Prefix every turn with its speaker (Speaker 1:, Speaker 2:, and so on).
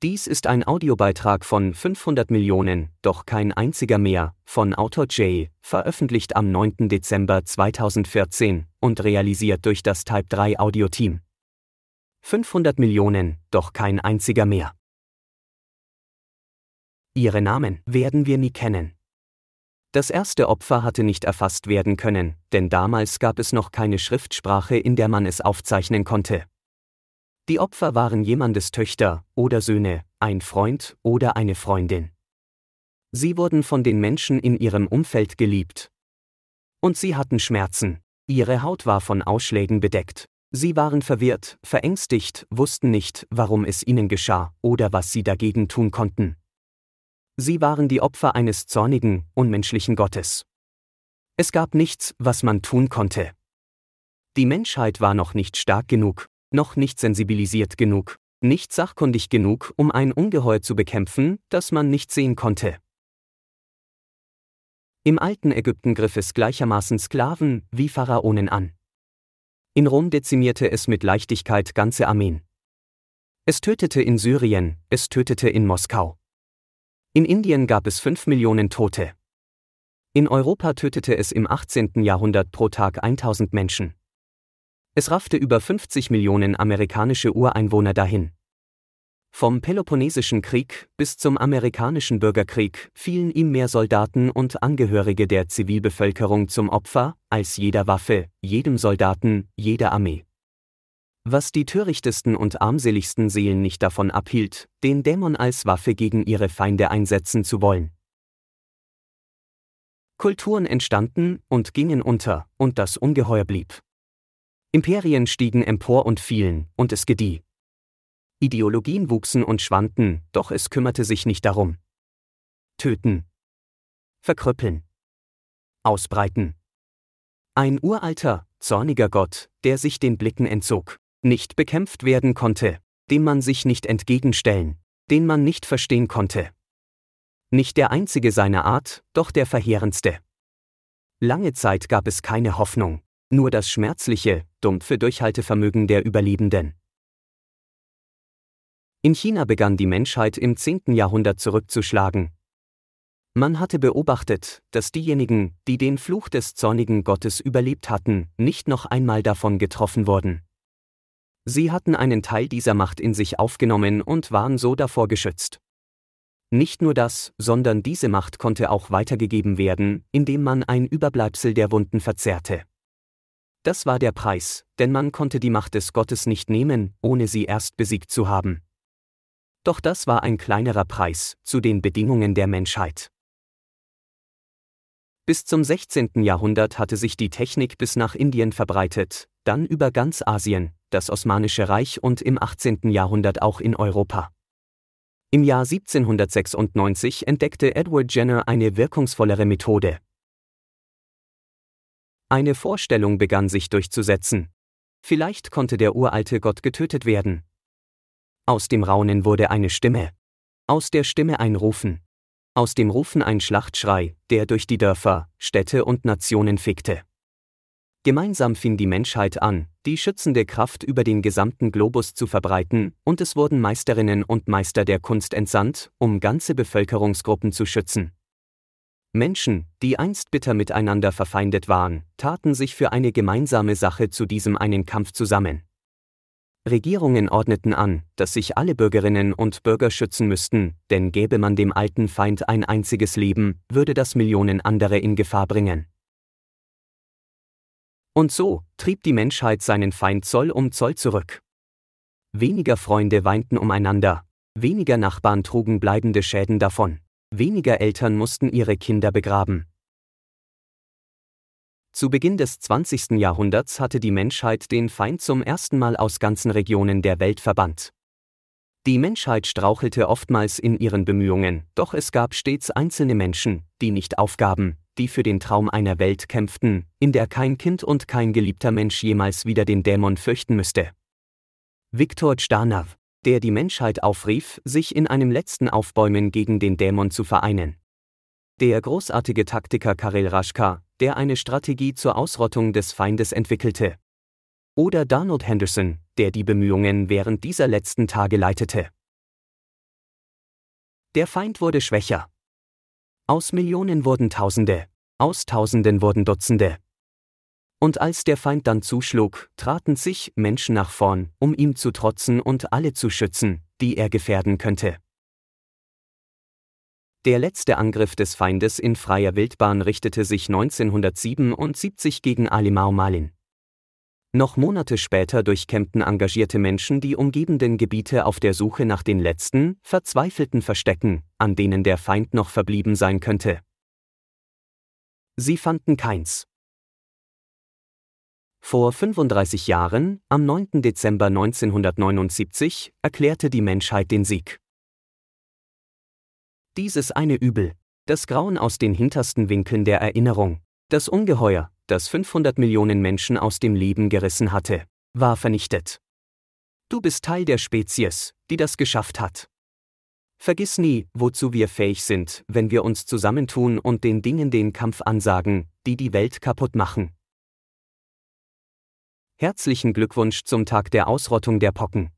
Speaker 1: Dies ist ein Audiobeitrag von 500 Millionen, doch kein einziger mehr, von Autor J, veröffentlicht am 9. Dezember 2014 und realisiert durch das Type 3 Audio Team. 500 Millionen, doch kein einziger mehr. Ihre Namen werden wir nie kennen. Das erste Opfer hatte nicht erfasst werden können, denn damals gab es noch keine Schriftsprache, in der man es aufzeichnen konnte. Die Opfer waren jemandes Töchter oder Söhne, ein Freund oder eine Freundin. Sie wurden von den Menschen in ihrem Umfeld geliebt. Und sie hatten Schmerzen, ihre Haut war von Ausschlägen bedeckt, sie waren verwirrt, verängstigt, wussten nicht, warum es ihnen geschah oder was sie dagegen tun konnten. Sie waren die Opfer eines zornigen, unmenschlichen Gottes. Es gab nichts, was man tun konnte. Die Menschheit war noch nicht stark genug, noch nicht sensibilisiert genug, nicht sachkundig genug, um ein Ungeheuer zu bekämpfen, das man nicht sehen konnte. Im alten Ägypten griff es gleichermaßen Sklaven wie Pharaonen an. In Rom dezimierte es mit Leichtigkeit ganze Armeen. Es tötete in Syrien, es tötete in Moskau. In Indien gab es fünf Millionen Tote. In Europa tötete es im 18. Jahrhundert pro Tag 1000 Menschen. Es raffte über 50 Millionen amerikanische Ureinwohner dahin. Vom Peloponnesischen Krieg bis zum amerikanischen Bürgerkrieg fielen ihm mehr Soldaten und Angehörige der Zivilbevölkerung zum Opfer als jeder Waffe, jedem Soldaten, jeder Armee. Was die törichtesten und armseligsten Seelen nicht davon abhielt, den Dämon als Waffe gegen ihre Feinde einsetzen zu wollen. Kulturen entstanden und gingen unter, und das Ungeheuer blieb. Imperien stiegen empor und fielen, und es gedieh. Ideologien wuchsen und schwanden, doch es kümmerte sich nicht darum. Töten. Verkrüppeln. Ausbreiten. Ein uralter, zorniger Gott, der sich den Blicken entzog, nicht bekämpft werden konnte, dem man sich nicht entgegenstellen, den man nicht verstehen konnte. Nicht der einzige seiner Art, doch der verheerendste. Lange Zeit gab es keine Hoffnung, nur das schmerzliche, dumpfe Durchhaltevermögen der Überlebenden. In China begann die Menschheit im 10. Jahrhundert zurückzuschlagen. Man hatte beobachtet, dass diejenigen, die den Fluch des zornigen Gottes überlebt hatten, nicht noch einmal davon getroffen wurden. Sie hatten einen Teil dieser Macht in sich aufgenommen und waren so davor geschützt. Nicht nur das, sondern diese Macht konnte auch weitergegeben werden, indem man ein Überbleibsel der Wunden verzerrte. Das war der Preis, denn man konnte die Macht des Gottes nicht nehmen, ohne sie erst besiegt zu haben. Doch das war ein kleinerer Preis zu den Bedingungen der Menschheit. Bis zum 16. Jahrhundert hatte sich die Technik bis nach Indien verbreitet, dann über ganz Asien, das Osmanische Reich und im 18. Jahrhundert auch in Europa. Im Jahr 1796 entdeckte Edward Jenner eine wirkungsvollere Methode, eine Vorstellung begann sich durchzusetzen. Vielleicht konnte der uralte Gott getötet werden. Aus dem Raunen wurde eine Stimme. Aus der Stimme ein Rufen. Aus dem Rufen ein Schlachtschrei, der durch die Dörfer, Städte und Nationen fegte. Gemeinsam fing die Menschheit an, die schützende Kraft über den gesamten Globus zu verbreiten, und es wurden Meisterinnen und Meister der Kunst entsandt, um ganze Bevölkerungsgruppen zu schützen. Menschen, die einst bitter miteinander verfeindet waren, taten sich für eine gemeinsame Sache zu diesem einen Kampf zusammen. Regierungen ordneten an, dass sich alle Bürgerinnen und Bürger schützen müssten, denn gäbe man dem alten Feind ein einziges Leben, würde das Millionen andere in Gefahr bringen. Und so trieb die Menschheit seinen Feind Zoll um Zoll zurück. Weniger Freunde weinten umeinander, weniger Nachbarn trugen bleibende Schäden davon. Weniger Eltern mussten ihre Kinder begraben. Zu Beginn des 20. Jahrhunderts hatte die Menschheit den Feind zum ersten Mal aus ganzen Regionen der Welt verbannt. Die Menschheit strauchelte oftmals in ihren Bemühungen, doch es gab stets einzelne Menschen, die nicht aufgaben, die für den Traum einer Welt kämpften, in der kein Kind und kein geliebter Mensch jemals wieder den Dämon fürchten müsste. Viktor Stanav der die Menschheit aufrief, sich in einem letzten Aufbäumen gegen den Dämon zu vereinen. Der großartige Taktiker Karel Raschka, der eine Strategie zur Ausrottung des Feindes entwickelte. Oder Donald Henderson, der die Bemühungen während dieser letzten Tage leitete. Der Feind wurde schwächer. Aus Millionen wurden Tausende, aus Tausenden wurden Dutzende. Und als der Feind dann zuschlug, traten sich Menschen nach vorn, um ihm zu trotzen und alle zu schützen, die er gefährden könnte. Der letzte Angriff des Feindes in freier Wildbahn richtete sich 1977 gegen Alimau Malin. Noch Monate später durchkämmten engagierte Menschen die umgebenden Gebiete auf der Suche nach den letzten, verzweifelten Verstecken, an denen der Feind noch verblieben sein könnte. Sie fanden keins. Vor 35 Jahren, am 9. Dezember 1979, erklärte die Menschheit den Sieg. Dieses eine Übel, das Grauen aus den hintersten Winkeln der Erinnerung, das Ungeheuer, das 500 Millionen Menschen aus dem Leben gerissen hatte, war vernichtet. Du bist Teil der Spezies, die das geschafft hat. Vergiss nie, wozu wir fähig sind, wenn wir uns zusammentun und den Dingen den Kampf ansagen, die die Welt kaputt machen. Herzlichen Glückwunsch zum Tag der Ausrottung der Pocken.